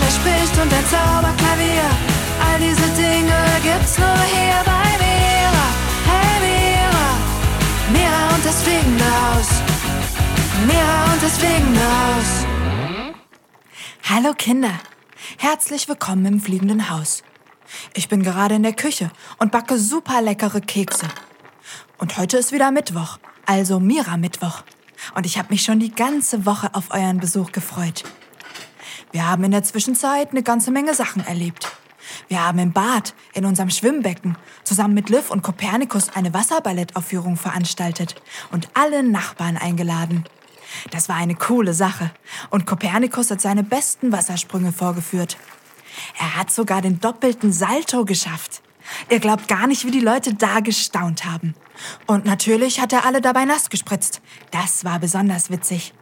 der spricht und ein Zauberklavier. All diese Dinge gibt's nur hier bei Mira. Hey Mira, Mira und das fliegende Haus. Mira und das fliegende. Hallo Kinder, herzlich willkommen im fliegenden Haus. Ich bin gerade in der Küche und backe super leckere Kekse. Und heute ist wieder Mittwoch, also Mira-Mittwoch. Und ich habe mich schon die ganze Woche auf euren Besuch gefreut. Wir haben in der Zwischenzeit eine ganze Menge Sachen erlebt. Wir haben im Bad, in unserem Schwimmbecken, zusammen mit Liv und Kopernikus eine Wasserballettaufführung veranstaltet und alle Nachbarn eingeladen. Das war eine coole Sache. Und Kopernikus hat seine besten Wassersprünge vorgeführt. Er hat sogar den doppelten Salto geschafft. Ihr glaubt gar nicht, wie die Leute da gestaunt haben. Und natürlich hat er alle dabei nass gespritzt. Das war besonders witzig.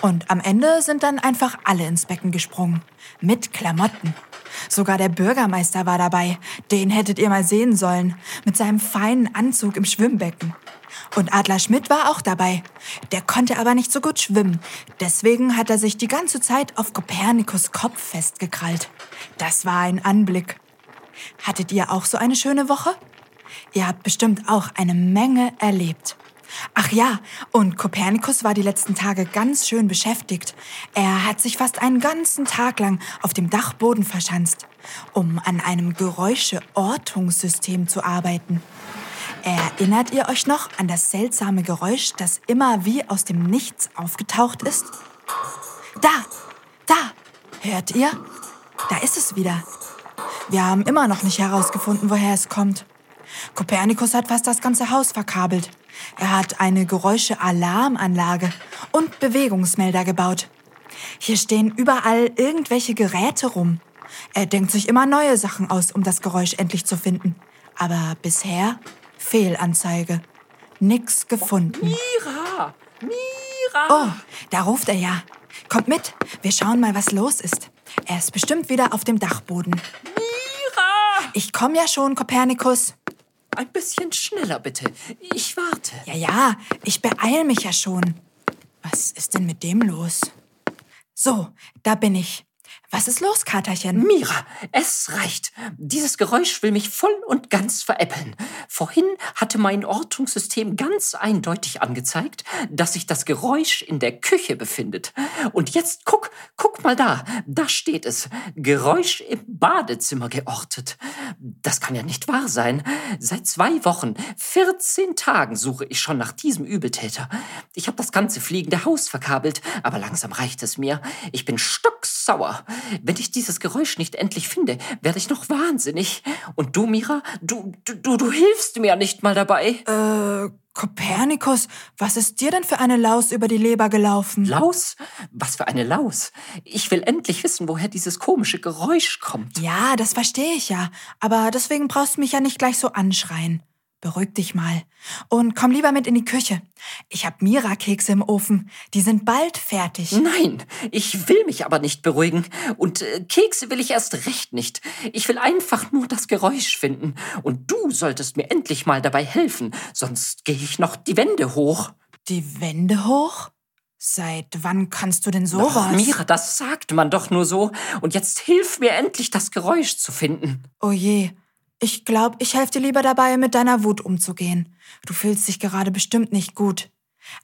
Und am Ende sind dann einfach alle ins Becken gesprungen. Mit Klamotten. Sogar der Bürgermeister war dabei. Den hättet ihr mal sehen sollen. Mit seinem feinen Anzug im Schwimmbecken. Und Adler Schmidt war auch dabei. Der konnte aber nicht so gut schwimmen. Deswegen hat er sich die ganze Zeit auf Kopernikus Kopf festgekrallt. Das war ein Anblick. Hattet ihr auch so eine schöne Woche? Ihr habt bestimmt auch eine Menge erlebt. Ach ja, und Kopernikus war die letzten Tage ganz schön beschäftigt. Er hat sich fast einen ganzen Tag lang auf dem Dachboden verschanzt, um an einem Geräusche-Ortungssystem zu arbeiten. Erinnert ihr euch noch an das seltsame Geräusch, das immer wie aus dem Nichts aufgetaucht ist? Da, da, hört ihr? Da ist es wieder. Wir haben immer noch nicht herausgefunden, woher es kommt. Kopernikus hat fast das ganze Haus verkabelt. Er hat eine Geräusche-Alarmanlage und Bewegungsmelder gebaut. Hier stehen überall irgendwelche Geräte rum. Er denkt sich immer neue Sachen aus, um das Geräusch endlich zu finden. Aber bisher Fehlanzeige. Nix gefunden. Mira! Mira! Oh, da ruft er ja. Kommt mit, wir schauen mal, was los ist. Er ist bestimmt wieder auf dem Dachboden. Mira! Ich komm ja schon, Kopernikus. Ein bisschen schneller bitte. Ich warte. Ja, ja, ich beeil mich ja schon. Was ist denn mit dem los? So, da bin ich. Was ist los, Katerchen? Mira, es reicht. Dieses Geräusch will mich voll und ganz veräppeln. Vorhin hatte mein Ortungssystem ganz eindeutig angezeigt, dass sich das Geräusch in der Küche befindet. Und jetzt guck, guck mal da. Da steht es. Geräusch im Badezimmer geortet. Das kann ja nicht wahr sein. Seit zwei Wochen, 14 Tagen suche ich schon nach diesem Übeltäter. Ich habe das ganze fliegende Haus verkabelt, aber langsam reicht es mir. Ich bin stocksauer. Wenn ich dieses Geräusch nicht endlich finde, werde ich noch wahnsinnig. Und du, Mira, du, du, du hilfst mir nicht mal dabei. Äh, Kopernikus, was ist dir denn für eine Laus über die Leber gelaufen? Laus? Was für eine Laus? Ich will endlich wissen, woher dieses komische Geräusch kommt. Ja, das verstehe ich ja. Aber deswegen brauchst du mich ja nicht gleich so anschreien. Beruhig dich mal. Und komm lieber mit in die Küche. Ich hab Mira-Kekse im Ofen. Die sind bald fertig. Nein, ich will mich aber nicht beruhigen. Und äh, Kekse will ich erst recht nicht. Ich will einfach nur das Geräusch finden. Und du solltest mir endlich mal dabei helfen. Sonst gehe ich noch die Wände hoch. Die Wände hoch? Seit wann kannst du denn sowas? Ach, Mira, das sagt man doch nur so. Und jetzt hilf mir endlich, das Geräusch zu finden. Oh je. Ich glaube, ich helfe dir lieber dabei, mit deiner Wut umzugehen. Du fühlst dich gerade bestimmt nicht gut.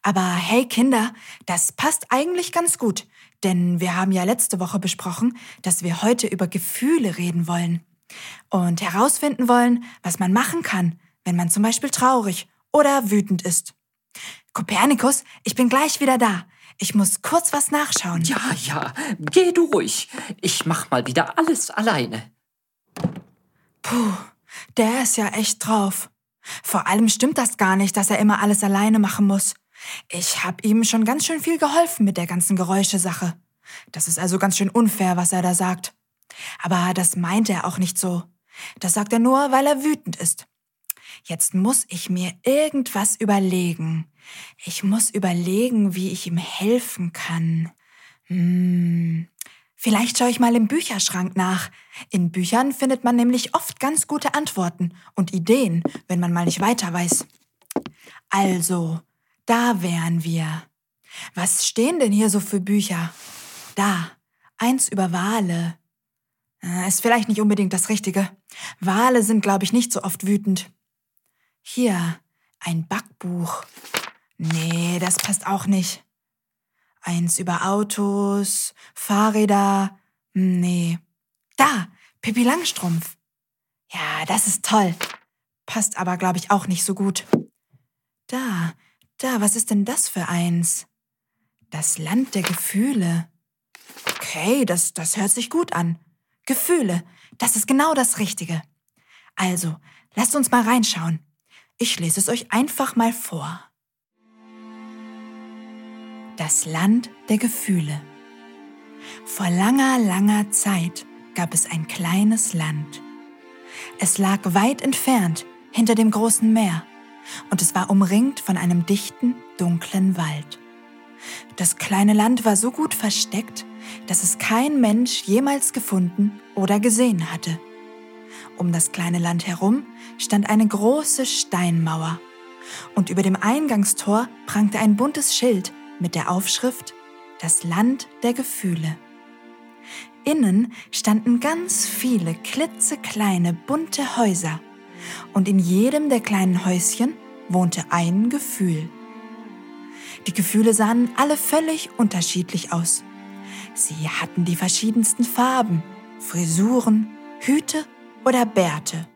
Aber hey Kinder, das passt eigentlich ganz gut, denn wir haben ja letzte Woche besprochen, dass wir heute über Gefühle reden wollen und herausfinden wollen, was man machen kann, wenn man zum Beispiel traurig oder wütend ist. Kopernikus, ich bin gleich wieder da. Ich muss kurz was nachschauen. Ja, ja, geh du ruhig. Ich mach mal wieder alles alleine. Puh, der ist ja echt drauf. Vor allem stimmt das gar nicht, dass er immer alles alleine machen muss. Ich hab ihm schon ganz schön viel geholfen mit der ganzen Geräuschesache. Das ist also ganz schön unfair, was er da sagt. Aber das meint er auch nicht so. Das sagt er nur, weil er wütend ist. Jetzt muss ich mir irgendwas überlegen. Ich muss überlegen, wie ich ihm helfen kann. Hm, Vielleicht schaue ich mal im Bücherschrank nach. In Büchern findet man nämlich oft ganz gute Antworten und Ideen, wenn man mal nicht weiter weiß. Also, da wären wir. Was stehen denn hier so für Bücher? Da, eins über Wale. Äh, Ist vielleicht nicht unbedingt das Richtige. Wale sind, glaube ich, nicht so oft wütend. Hier, ein Backbuch. Nee, das passt auch nicht. Eins über Autos, Fahrräder. Hm, Nee. Da, Pippi Langstrumpf. Ja, das ist toll. Passt aber, glaube ich, auch nicht so gut. Da, da, was ist denn das für eins? Das Land der Gefühle. Okay, das, das hört sich gut an. Gefühle, das ist genau das Richtige. Also, lasst uns mal reinschauen. Ich lese es euch einfach mal vor. Das Land der Gefühle. Vor langer, langer Zeit gab es ein kleines Land. Es lag weit entfernt hinter dem großen Meer und es war umringt von einem dichten, dunklen Wald. Das kleine Land war so gut versteckt, dass es kein Mensch jemals gefunden oder gesehen hatte. Um das kleine Land herum stand eine große Steinmauer und über dem Eingangstor prangte ein buntes Schild mit der Aufschrift Das Land der Gefühle. Innen standen ganz viele klitzekleine bunte Häuser und in jedem der kleinen Häuschen wohnte ein Gefühl. Die Gefühle sahen alle völlig unterschiedlich aus. Sie hatten die verschiedensten Farben, Frisuren, Hüte oder Bärte.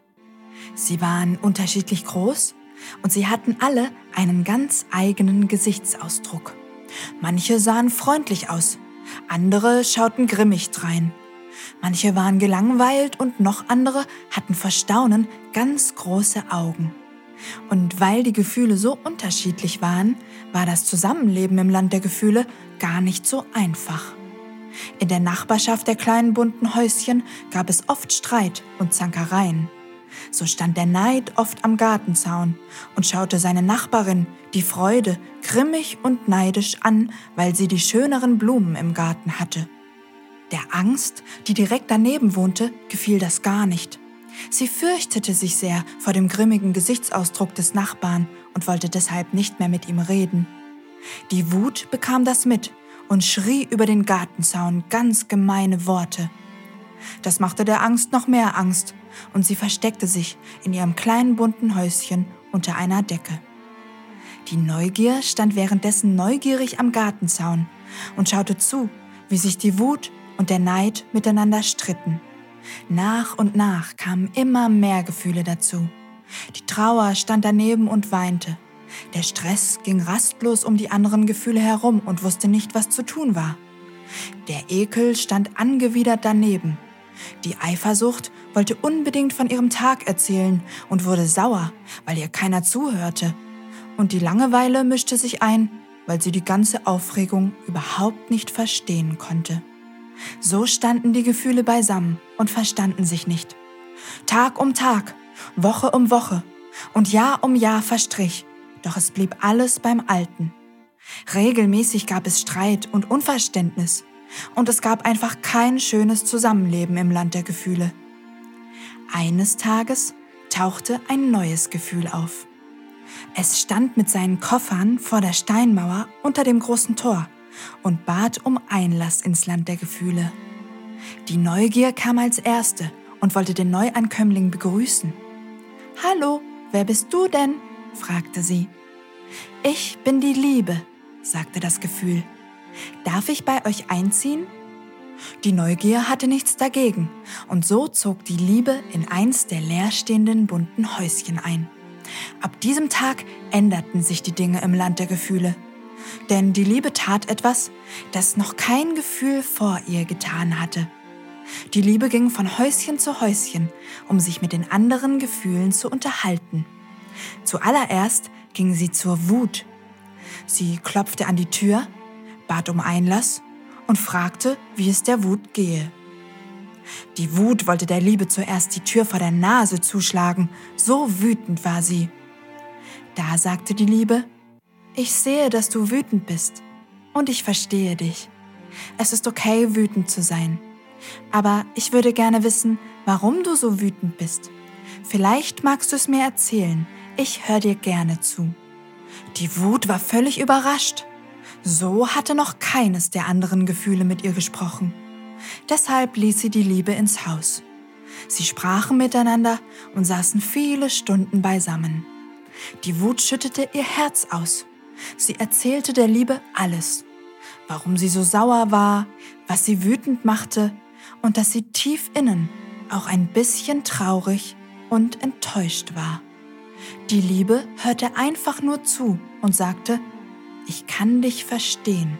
Sie waren unterschiedlich groß und sie hatten alle einen ganz eigenen Gesichtsausdruck. Manche sahen freundlich aus, andere schauten grimmig drein. Manche waren gelangweilt und noch andere hatten vor Staunen ganz große Augen. Und weil die Gefühle so unterschiedlich waren, war das Zusammenleben im Land der Gefühle gar nicht so einfach. In der Nachbarschaft der kleinen bunten Häuschen gab es oft Streit und Zankereien. So stand der Neid oft am Gartenzaun und schaute seine Nachbarin, die Freude, grimmig und neidisch an, weil sie die schöneren Blumen im Garten hatte. Der Angst, die direkt daneben wohnte, gefiel das gar nicht. Sie fürchtete sich sehr vor dem grimmigen Gesichtsausdruck des Nachbarn und wollte deshalb nicht mehr mit ihm reden. Die Wut bekam das mit und schrie über den Gartenzaun ganz gemeine Worte. Das machte der Angst noch mehr Angst, und sie versteckte sich in ihrem kleinen bunten Häuschen unter einer Decke. Die Neugier stand währenddessen neugierig am Gartenzaun und schaute zu, wie sich die Wut und der Neid miteinander stritten. Nach und nach kamen immer mehr Gefühle dazu. Die Trauer stand daneben und weinte. Der Stress ging rastlos um die anderen Gefühle herum und wusste nicht, was zu tun war. Der Ekel stand angewidert daneben. Die Eifersucht wollte unbedingt von ihrem Tag erzählen und wurde sauer, weil ihr keiner zuhörte. Und die Langeweile mischte sich ein, weil sie die ganze Aufregung überhaupt nicht verstehen konnte. So standen die Gefühle beisammen und verstanden sich nicht. Tag um Tag, Woche um Woche und Jahr um Jahr verstrich, doch es blieb alles beim Alten. Regelmäßig gab es Streit und Unverständnis und es gab einfach kein schönes Zusammenleben im Land der Gefühle. Eines Tages tauchte ein neues Gefühl auf. Es stand mit seinen Koffern vor der Steinmauer unter dem großen Tor und bat um Einlass ins Land der Gefühle. Die Neugier kam als Erste und wollte den Neuankömmling begrüßen. Hallo, wer bist du denn? fragte sie. Ich bin die Liebe, sagte das Gefühl. Darf ich bei euch einziehen? Die Neugier hatte nichts dagegen, und so zog die Liebe in eins der leerstehenden bunten Häuschen ein. Ab diesem Tag änderten sich die Dinge im Land der Gefühle. Denn die Liebe tat etwas, das noch kein Gefühl vor ihr getan hatte. Die Liebe ging von Häuschen zu Häuschen, um sich mit den anderen Gefühlen zu unterhalten. Zuallererst ging sie zur Wut. Sie klopfte an die Tür, bat um Einlass und fragte, wie es der Wut gehe. Die Wut wollte der Liebe zuerst die Tür vor der Nase zuschlagen, so wütend war sie. Da sagte die Liebe, ich sehe, dass du wütend bist und ich verstehe dich. Es ist okay, wütend zu sein. Aber ich würde gerne wissen, warum du so wütend bist. Vielleicht magst du es mir erzählen. Ich höre dir gerne zu. Die Wut war völlig überrascht. So hatte noch keines der anderen Gefühle mit ihr gesprochen. Deshalb ließ sie die Liebe ins Haus. Sie sprachen miteinander und saßen viele Stunden beisammen. Die Wut schüttete ihr Herz aus. Sie erzählte der Liebe alles. Warum sie so sauer war, was sie wütend machte und dass sie tief innen auch ein bisschen traurig und enttäuscht war. Die Liebe hörte einfach nur zu und sagte, ich kann dich verstehen.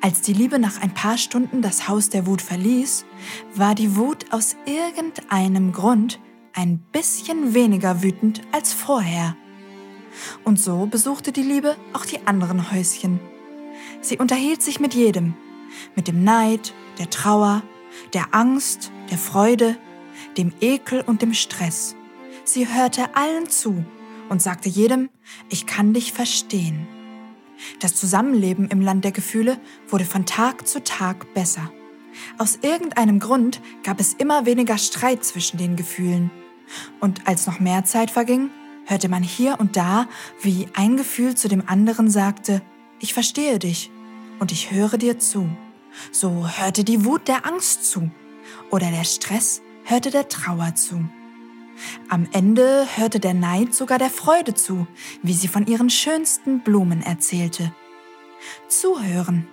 Als die Liebe nach ein paar Stunden das Haus der Wut verließ, war die Wut aus irgendeinem Grund ein bisschen weniger wütend als vorher. Und so besuchte die Liebe auch die anderen Häuschen. Sie unterhielt sich mit jedem, mit dem Neid, der Trauer, der Angst, der Freude, dem Ekel und dem Stress. Sie hörte allen zu und sagte jedem, ich kann dich verstehen. Das Zusammenleben im Land der Gefühle wurde von Tag zu Tag besser. Aus irgendeinem Grund gab es immer weniger Streit zwischen den Gefühlen. Und als noch mehr Zeit verging, hörte man hier und da, wie ein Gefühl zu dem anderen sagte, ich verstehe dich und ich höre dir zu. So hörte die Wut der Angst zu oder der Stress hörte der Trauer zu. Am Ende hörte der Neid sogar der Freude zu, wie sie von ihren schönsten Blumen erzählte. Zuhören,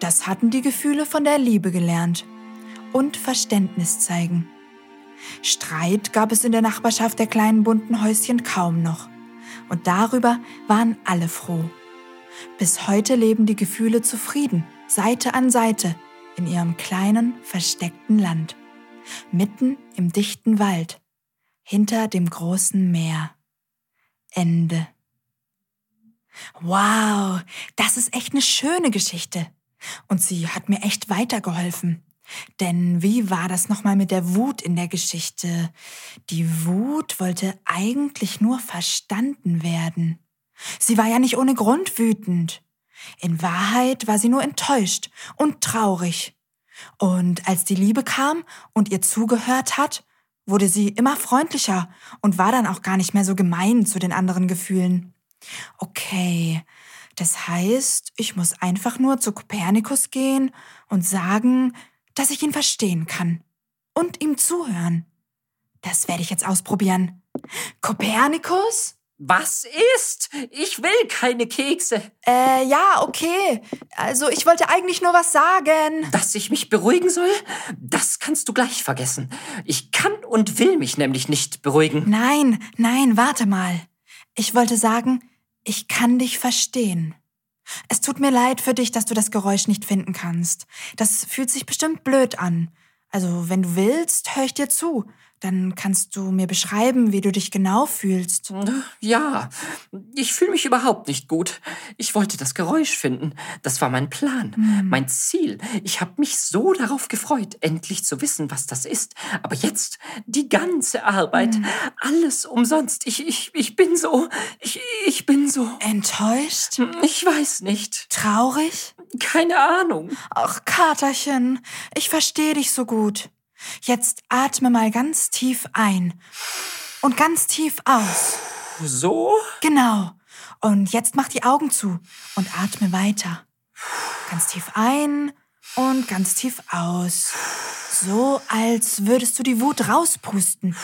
das hatten die Gefühle von der Liebe gelernt. Und Verständnis zeigen. Streit gab es in der Nachbarschaft der kleinen bunten Häuschen kaum noch. Und darüber waren alle froh. Bis heute leben die Gefühle zufrieden, Seite an Seite, in ihrem kleinen, versteckten Land. Mitten im dichten Wald hinter dem großen Meer. Ende. Wow, das ist echt eine schöne Geschichte. Und sie hat mir echt weitergeholfen. Denn wie war das nochmal mit der Wut in der Geschichte? Die Wut wollte eigentlich nur verstanden werden. Sie war ja nicht ohne Grund wütend. In Wahrheit war sie nur enttäuscht und traurig. Und als die Liebe kam und ihr zugehört hat, wurde sie immer freundlicher und war dann auch gar nicht mehr so gemein zu den anderen Gefühlen. Okay, das heißt, ich muss einfach nur zu Kopernikus gehen und sagen, dass ich ihn verstehen kann und ihm zuhören. Das werde ich jetzt ausprobieren. Kopernikus? Was ist? Ich will keine Kekse. Äh, ja, okay. Also, ich wollte eigentlich nur was sagen. Dass ich mich beruhigen soll? Das kannst du gleich vergessen. Ich kann und will mich nämlich nicht beruhigen. Nein, nein, warte mal. Ich wollte sagen, ich kann dich verstehen. Es tut mir leid für dich, dass du das Geräusch nicht finden kannst. Das fühlt sich bestimmt blöd an. Also, wenn du willst, höre ich dir zu. Dann kannst du mir beschreiben, wie du dich genau fühlst. Ja, ich fühle mich überhaupt nicht gut. Ich wollte das Geräusch finden. Das war mein Plan, hm. mein Ziel. Ich habe mich so darauf gefreut, endlich zu wissen, was das ist. Aber jetzt die ganze Arbeit, hm. alles umsonst. Ich, ich, ich bin so, ich, ich bin so. Enttäuscht? Ich weiß nicht. Traurig? Keine Ahnung. Ach, Katerchen, ich verstehe dich so gut. Jetzt atme mal ganz tief ein und ganz tief aus. So? Genau. Und jetzt mach die Augen zu und atme weiter. Ganz tief ein und ganz tief aus. So, als würdest du die Wut rauspusten.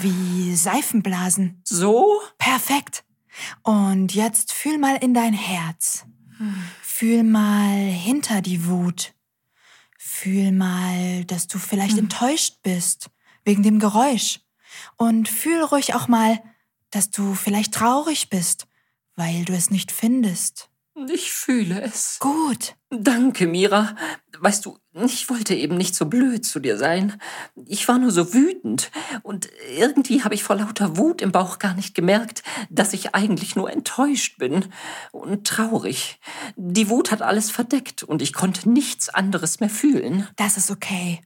Wie Seifenblasen. So? Perfekt. Und jetzt fühl mal in dein Herz. Fühl mal hinter die Wut. Fühl mal, dass du vielleicht hm. enttäuscht bist wegen dem Geräusch. Und fühl ruhig auch mal, dass du vielleicht traurig bist, weil du es nicht findest. Ich fühle es. Gut. Danke, Mira. Weißt du, ich wollte eben nicht so blöd zu dir sein. Ich war nur so wütend. Und irgendwie habe ich vor lauter Wut im Bauch gar nicht gemerkt, dass ich eigentlich nur enttäuscht bin und traurig. Die Wut hat alles verdeckt und ich konnte nichts anderes mehr fühlen. Das ist okay.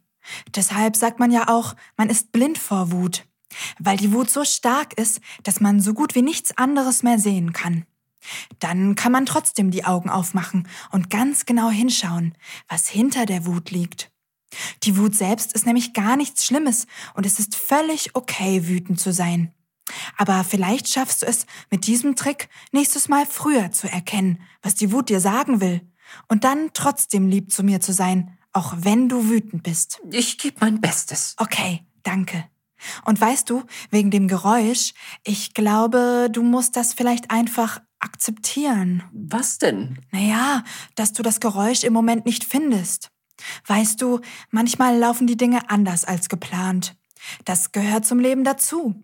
Deshalb sagt man ja auch, man ist blind vor Wut. Weil die Wut so stark ist, dass man so gut wie nichts anderes mehr sehen kann. Dann kann man trotzdem die Augen aufmachen und ganz genau hinschauen, was hinter der Wut liegt. Die Wut selbst ist nämlich gar nichts Schlimmes und es ist völlig okay, wütend zu sein. Aber vielleicht schaffst du es mit diesem Trick nächstes Mal früher zu erkennen, was die Wut dir sagen will und dann trotzdem lieb zu mir zu sein, auch wenn du wütend bist. Ich gebe mein Bestes. Okay, danke. Und weißt du, wegen dem Geräusch, ich glaube, du musst das vielleicht einfach akzeptieren. Was denn? Naja, dass du das Geräusch im Moment nicht findest. Weißt du, manchmal laufen die Dinge anders als geplant. Das gehört zum Leben dazu.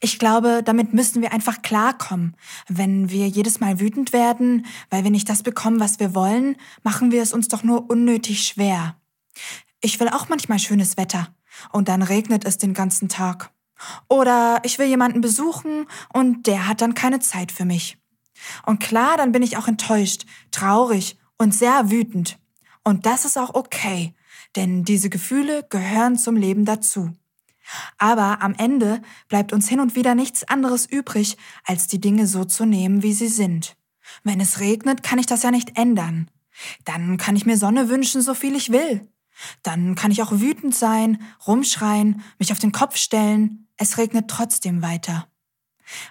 Ich glaube, damit müssen wir einfach klarkommen. Wenn wir jedes Mal wütend werden, weil wir nicht das bekommen, was wir wollen, machen wir es uns doch nur unnötig schwer. Ich will auch manchmal schönes Wetter und dann regnet es den ganzen Tag. Oder ich will jemanden besuchen und der hat dann keine Zeit für mich. Und klar, dann bin ich auch enttäuscht, traurig und sehr wütend. Und das ist auch okay, denn diese Gefühle gehören zum Leben dazu. Aber am Ende bleibt uns hin und wieder nichts anderes übrig, als die Dinge so zu nehmen, wie sie sind. Wenn es regnet, kann ich das ja nicht ändern. Dann kann ich mir Sonne wünschen, so viel ich will. Dann kann ich auch wütend sein, rumschreien, mich auf den Kopf stellen. Es regnet trotzdem weiter.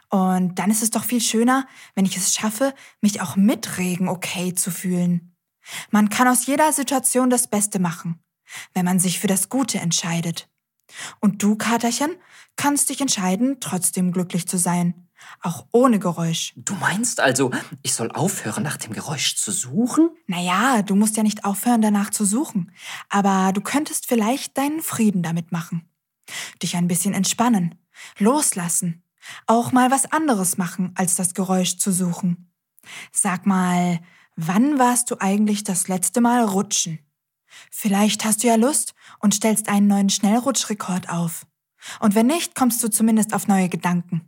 Und dann ist es doch viel schöner, wenn ich es schaffe, mich auch mit Regen okay zu fühlen. Man kann aus jeder Situation das Beste machen, wenn man sich für das Gute entscheidet. Und du, Katerchen, kannst dich entscheiden, trotzdem glücklich zu sein. Auch ohne Geräusch. Du meinst also, ich soll aufhören, nach dem Geräusch zu suchen? Naja, du musst ja nicht aufhören, danach zu suchen. Aber du könntest vielleicht deinen Frieden damit machen. Dich ein bisschen entspannen, loslassen, auch mal was anderes machen, als das Geräusch zu suchen. Sag mal, wann warst du eigentlich das letzte Mal rutschen? Vielleicht hast du ja Lust und stellst einen neuen Schnellrutschrekord auf. Und wenn nicht, kommst du zumindest auf neue Gedanken.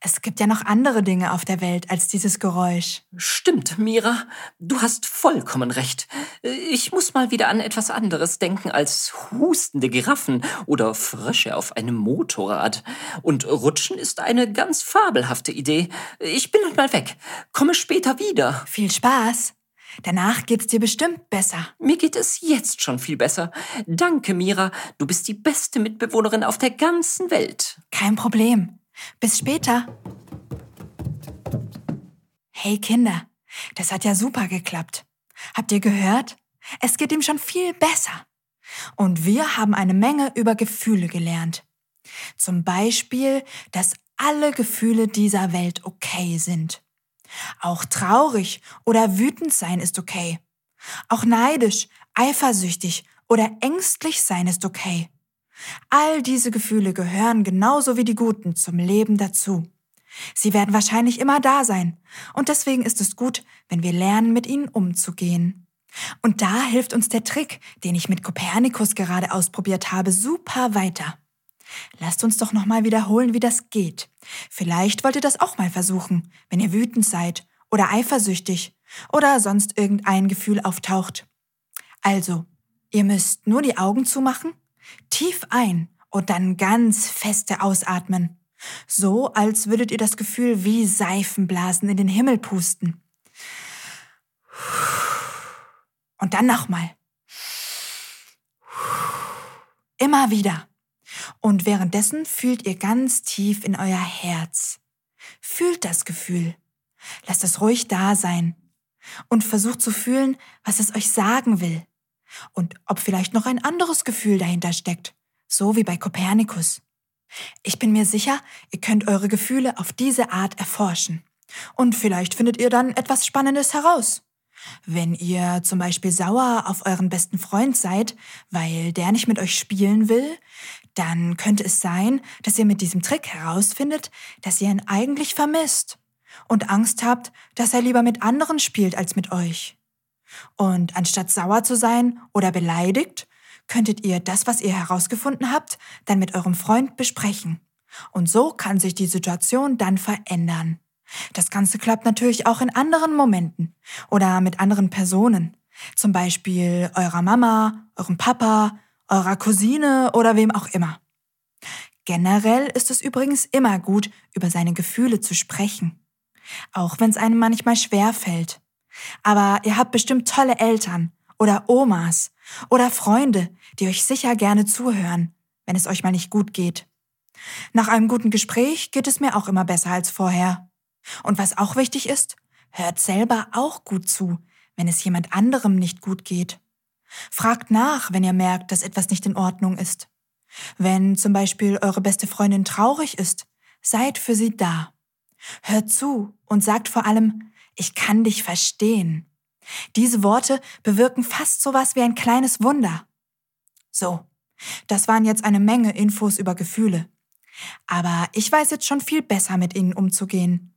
Es gibt ja noch andere Dinge auf der Welt als dieses Geräusch. Stimmt, Mira. Du hast vollkommen recht. Ich muss mal wieder an etwas anderes denken als hustende Giraffen oder Frösche auf einem Motorrad. Und Rutschen ist eine ganz fabelhafte Idee. Ich bin halt mal weg. Komme später wieder. Viel Spaß. Danach geht's dir bestimmt besser. Mir geht es jetzt schon viel besser. Danke, Mira. Du bist die beste Mitbewohnerin auf der ganzen Welt. Kein Problem. Bis später. Hey Kinder, das hat ja super geklappt. Habt ihr gehört? Es geht ihm schon viel besser. Und wir haben eine Menge über Gefühle gelernt. Zum Beispiel, dass alle Gefühle dieser Welt okay sind. Auch traurig oder wütend sein ist okay. Auch neidisch, eifersüchtig oder ängstlich sein ist okay. All diese Gefühle gehören genauso wie die guten zum Leben dazu. Sie werden wahrscheinlich immer da sein, und deswegen ist es gut, wenn wir lernen, mit ihnen umzugehen. Und da hilft uns der Trick, den ich mit Kopernikus gerade ausprobiert habe, super weiter. Lasst uns doch nochmal wiederholen, wie das geht. Vielleicht wollt ihr das auch mal versuchen, wenn ihr wütend seid oder eifersüchtig oder sonst irgendein Gefühl auftaucht. Also, ihr müsst nur die Augen zumachen Tief ein und dann ganz feste ausatmen. So, als würdet ihr das Gefühl wie Seifenblasen in den Himmel pusten. Und dann nochmal. Immer wieder. Und währenddessen fühlt ihr ganz tief in euer Herz. Fühlt das Gefühl. Lasst es ruhig da sein. Und versucht zu fühlen, was es euch sagen will und ob vielleicht noch ein anderes Gefühl dahinter steckt, so wie bei Kopernikus. Ich bin mir sicher, ihr könnt eure Gefühle auf diese Art erforschen. Und vielleicht findet ihr dann etwas Spannendes heraus. Wenn ihr zum Beispiel sauer auf euren besten Freund seid, weil der nicht mit euch spielen will, dann könnte es sein, dass ihr mit diesem Trick herausfindet, dass ihr ihn eigentlich vermisst und Angst habt, dass er lieber mit anderen spielt als mit euch. Und anstatt sauer zu sein oder beleidigt, könntet ihr das, was ihr herausgefunden habt, dann mit eurem Freund besprechen. Und so kann sich die Situation dann verändern. Das Ganze klappt natürlich auch in anderen Momenten oder mit anderen Personen. Zum Beispiel eurer Mama, eurem Papa, eurer Cousine oder wem auch immer. Generell ist es übrigens immer gut, über seine Gefühle zu sprechen. Auch wenn es einem manchmal schwer fällt. Aber ihr habt bestimmt tolle Eltern oder Omas oder Freunde, die euch sicher gerne zuhören, wenn es euch mal nicht gut geht. Nach einem guten Gespräch geht es mir auch immer besser als vorher. Und was auch wichtig ist, hört selber auch gut zu, wenn es jemand anderem nicht gut geht. Fragt nach, wenn ihr merkt, dass etwas nicht in Ordnung ist. Wenn zum Beispiel eure beste Freundin traurig ist, seid für sie da. Hört zu und sagt vor allem, ich kann dich verstehen. Diese Worte bewirken fast sowas wie ein kleines Wunder. So, das waren jetzt eine Menge Infos über Gefühle. Aber ich weiß jetzt schon viel besser mit ihnen umzugehen.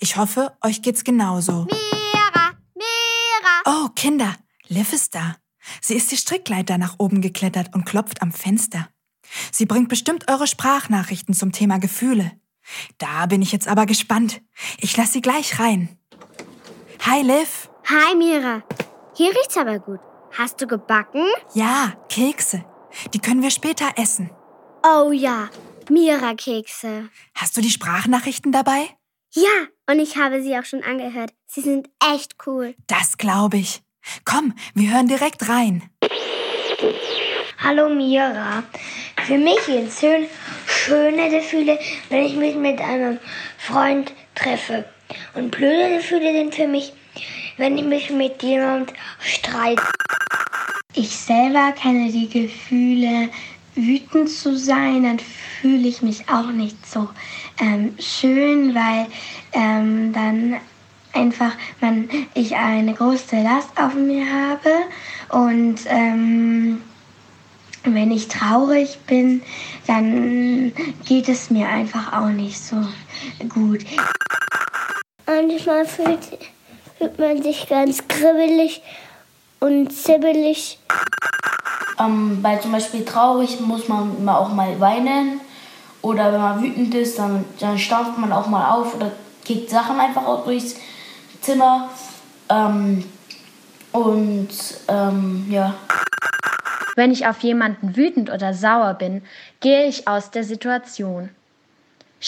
Ich hoffe, euch geht's genauso. Mira, Mira. Oh, Kinder, Liv ist da. Sie ist die Strickleiter nach oben geklettert und klopft am Fenster. Sie bringt bestimmt eure Sprachnachrichten zum Thema Gefühle. Da bin ich jetzt aber gespannt. Ich lasse sie gleich rein. Hi, Liv. Hi, Mira. Hier riecht's aber gut. Hast du gebacken? Ja, Kekse. Die können wir später essen. Oh ja, Mira-Kekse. Hast du die Sprachnachrichten dabei? Ja, und ich habe sie auch schon angehört. Sie sind echt cool. Das glaube ich. Komm, wir hören direkt rein. Hallo Mira. Für mich sind schön, schöne Gefühle, wenn ich mich mit einem Freund treffe. Und blöde Gefühle sind für mich, wenn ich mich mit jemandem streite. Ich selber kenne die Gefühle, wütend zu sein, dann fühle ich mich auch nicht so ähm, schön, weil ähm, dann einfach man, ich eine große Last auf mir habe und ähm, wenn ich traurig bin, dann geht es mir einfach auch nicht so gut. Manchmal fühlt, fühlt man sich ganz kribbelig und zibbelig. Ähm, bei zum Beispiel traurig muss man mal auch mal weinen. Oder wenn man wütend ist, dann, dann stampft man auch mal auf oder kickt Sachen einfach auch durchs Zimmer. Ähm, und ähm, ja. Wenn ich auf jemanden wütend oder sauer bin, gehe ich aus der Situation.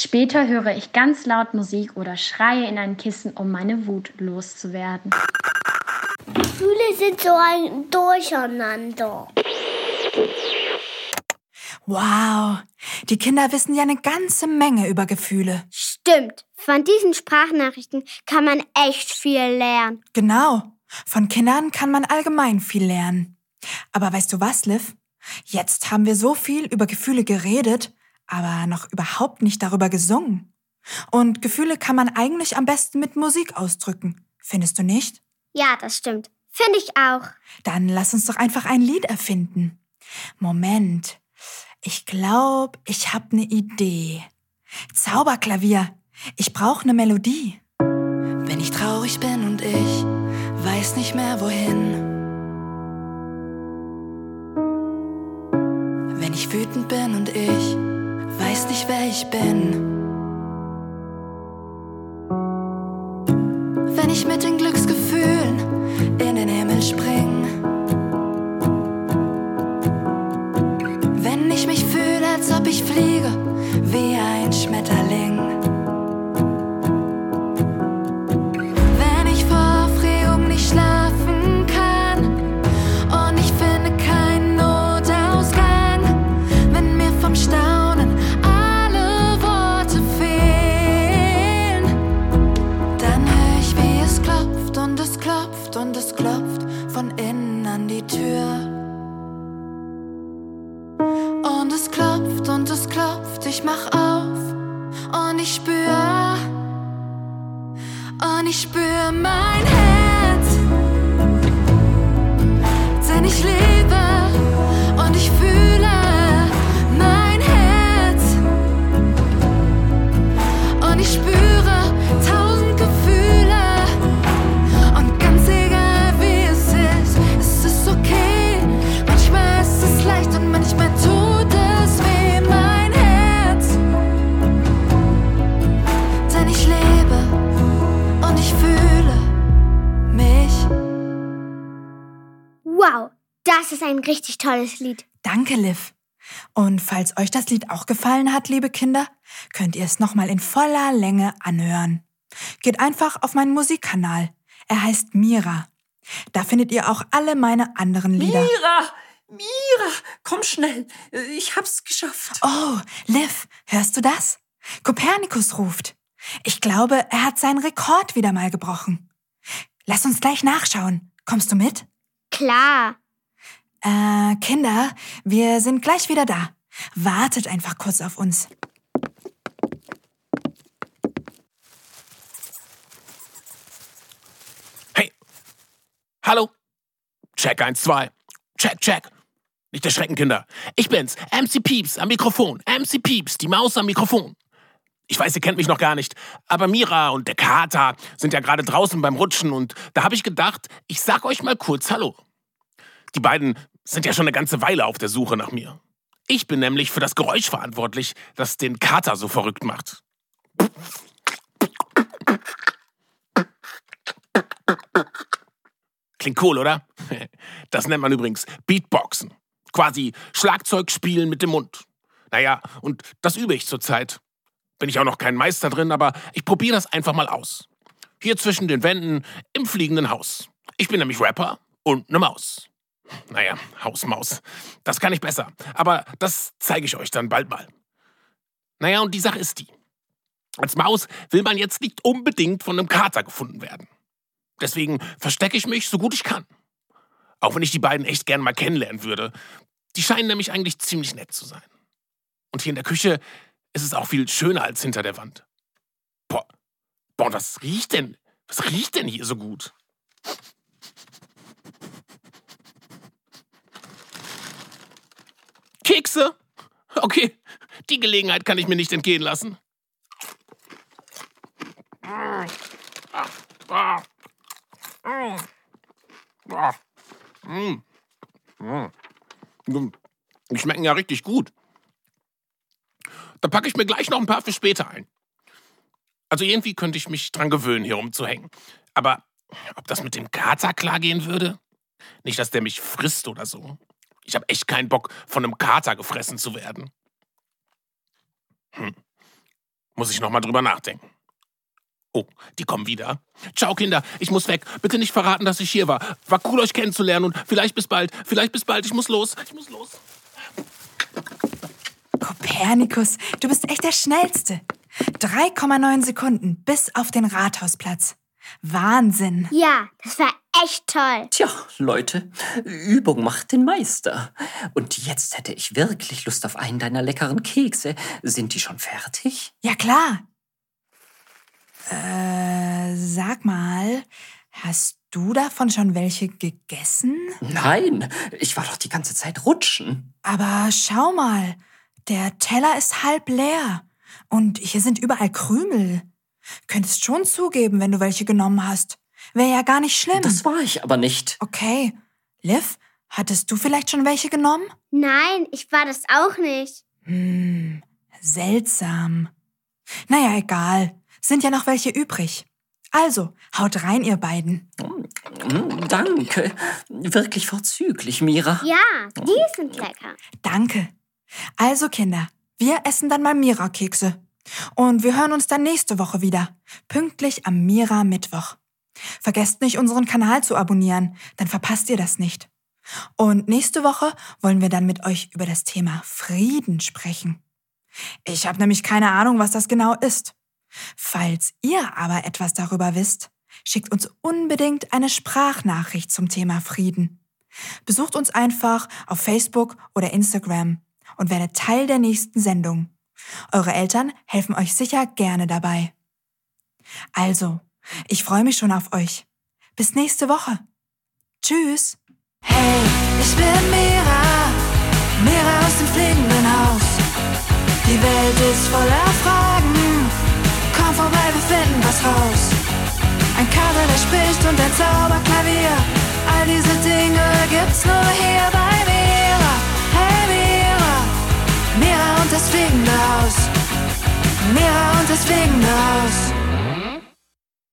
Später höre ich ganz laut Musik oder schreie in ein Kissen, um meine Wut loszuwerden. Gefühle sind so ein Durcheinander. Wow, die Kinder wissen ja eine ganze Menge über Gefühle. Stimmt. Von diesen Sprachnachrichten kann man echt viel lernen. Genau, von Kindern kann man allgemein viel lernen. Aber weißt du was, Liv? Jetzt haben wir so viel über Gefühle geredet, aber noch überhaupt nicht darüber gesungen. Und Gefühle kann man eigentlich am besten mit Musik ausdrücken. Findest du nicht? Ja, das stimmt. Finde ich auch. Dann lass uns doch einfach ein Lied erfinden. Moment. Ich glaube, ich habe eine Idee. Zauberklavier. Ich brauche eine Melodie. Wenn ich traurig bin und ich weiß nicht mehr wohin. Wenn ich wütend bin und ich wer ich bin. Wenn ich mit den Glücksgefühlen ich spür mein ein richtig tolles Lied. Danke, Liv. Und falls euch das Lied auch gefallen hat, liebe Kinder, könnt ihr es nochmal in voller Länge anhören. Geht einfach auf meinen Musikkanal. Er heißt Mira. Da findet ihr auch alle meine anderen Lieder. Mira! Mira! Komm schnell! Ich hab's geschafft. Oh, Liv, hörst du das? Kopernikus ruft. Ich glaube, er hat seinen Rekord wieder mal gebrochen. Lass uns gleich nachschauen. Kommst du mit? Klar. Äh, Kinder, wir sind gleich wieder da. Wartet einfach kurz auf uns. Hey. Hallo. Check 1, 2. Check, check. Nicht erschrecken, Kinder. Ich bin's, MC Pieps am Mikrofon. MC Pieps, die Maus am Mikrofon. Ich weiß, ihr kennt mich noch gar nicht, aber Mira und der Kater sind ja gerade draußen beim Rutschen und da habe ich gedacht, ich sag euch mal kurz Hallo. Die beiden sind ja schon eine ganze Weile auf der Suche nach mir. Ich bin nämlich für das Geräusch verantwortlich, das den Kater so verrückt macht. Klingt cool, oder? Das nennt man übrigens Beatboxen. Quasi Schlagzeug spielen mit dem Mund. Naja, und das übe ich zurzeit. Bin ich auch noch kein Meister drin, aber ich probiere das einfach mal aus. Hier zwischen den Wänden im fliegenden Haus. Ich bin nämlich Rapper und eine Maus. Naja, Hausmaus. Das kann ich besser. Aber das zeige ich euch dann bald mal. Naja, und die Sache ist die. Als Maus will man jetzt nicht unbedingt von einem Kater gefunden werden. Deswegen verstecke ich mich so gut ich kann. Auch wenn ich die beiden echt gern mal kennenlernen würde. Die scheinen nämlich eigentlich ziemlich nett zu sein. Und hier in der Küche ist es auch viel schöner als hinter der Wand. Boah, boah, was riecht denn? Was riecht denn hier so gut? Kekse? Okay, die Gelegenheit kann ich mir nicht entgehen lassen. Die schmecken ja richtig gut. Da packe ich mir gleich noch ein paar für später ein. Also irgendwie könnte ich mich dran gewöhnen, hier rumzuhängen. Aber ob das mit dem Kater klar gehen würde? Nicht, dass der mich frisst oder so. Ich habe echt keinen Bock, von einem Kater gefressen zu werden. Hm. Muss ich noch mal drüber nachdenken. Oh, die kommen wieder. Ciao, Kinder. Ich muss weg. Bitte nicht verraten, dass ich hier war. War cool, euch kennenzulernen und vielleicht bis bald. Vielleicht bis bald. Ich muss los. Ich muss los. Kopernikus, du bist echt der Schnellste. 3,9 Sekunden bis auf den Rathausplatz. Wahnsinn. Ja, das war echt toll. Tja, Leute, Übung macht den Meister. Und jetzt hätte ich wirklich Lust auf einen deiner leckeren Kekse. Sind die schon fertig? Ja, klar. Äh, sag mal, hast du davon schon welche gegessen? Nein, ich war doch die ganze Zeit rutschen. Aber schau mal, der Teller ist halb leer. Und hier sind überall Krümel. Könntest schon zugeben, wenn du welche genommen hast. Wäre ja gar nicht schlimm. Das war ich aber nicht. Okay. Liv, hattest du vielleicht schon welche genommen? Nein, ich war das auch nicht. Hm, seltsam. Naja, egal. Sind ja noch welche übrig. Also, haut rein, ihr beiden. Mm, Danke. Wirklich vorzüglich, Mira. Ja, die sind lecker. Danke. Also, Kinder, wir essen dann mal Mira-Kekse. Und wir hören uns dann nächste Woche wieder. Pünktlich am Mira-Mittwoch. Vergesst nicht, unseren Kanal zu abonnieren, dann verpasst ihr das nicht. Und nächste Woche wollen wir dann mit euch über das Thema Frieden sprechen. Ich habe nämlich keine Ahnung, was das genau ist. Falls ihr aber etwas darüber wisst, schickt uns unbedingt eine Sprachnachricht zum Thema Frieden. Besucht uns einfach auf Facebook oder Instagram und werdet Teil der nächsten Sendung. Eure Eltern helfen euch sicher gerne dabei. Also, ich freue mich schon auf euch. Bis nächste Woche. Tschüss. Hey, ich bin Mira, Mira aus dem fliegenden Haus. Die Welt ist voller Fragen. Komm vorbei, wir finden was raus. Ein Kabel, der spricht und ein Zauberklavier. All diese Dinge gibt's nur hier bei Mira. Hey Mira, Mira und das fliegende Haus. Mira und das fliegende Haus.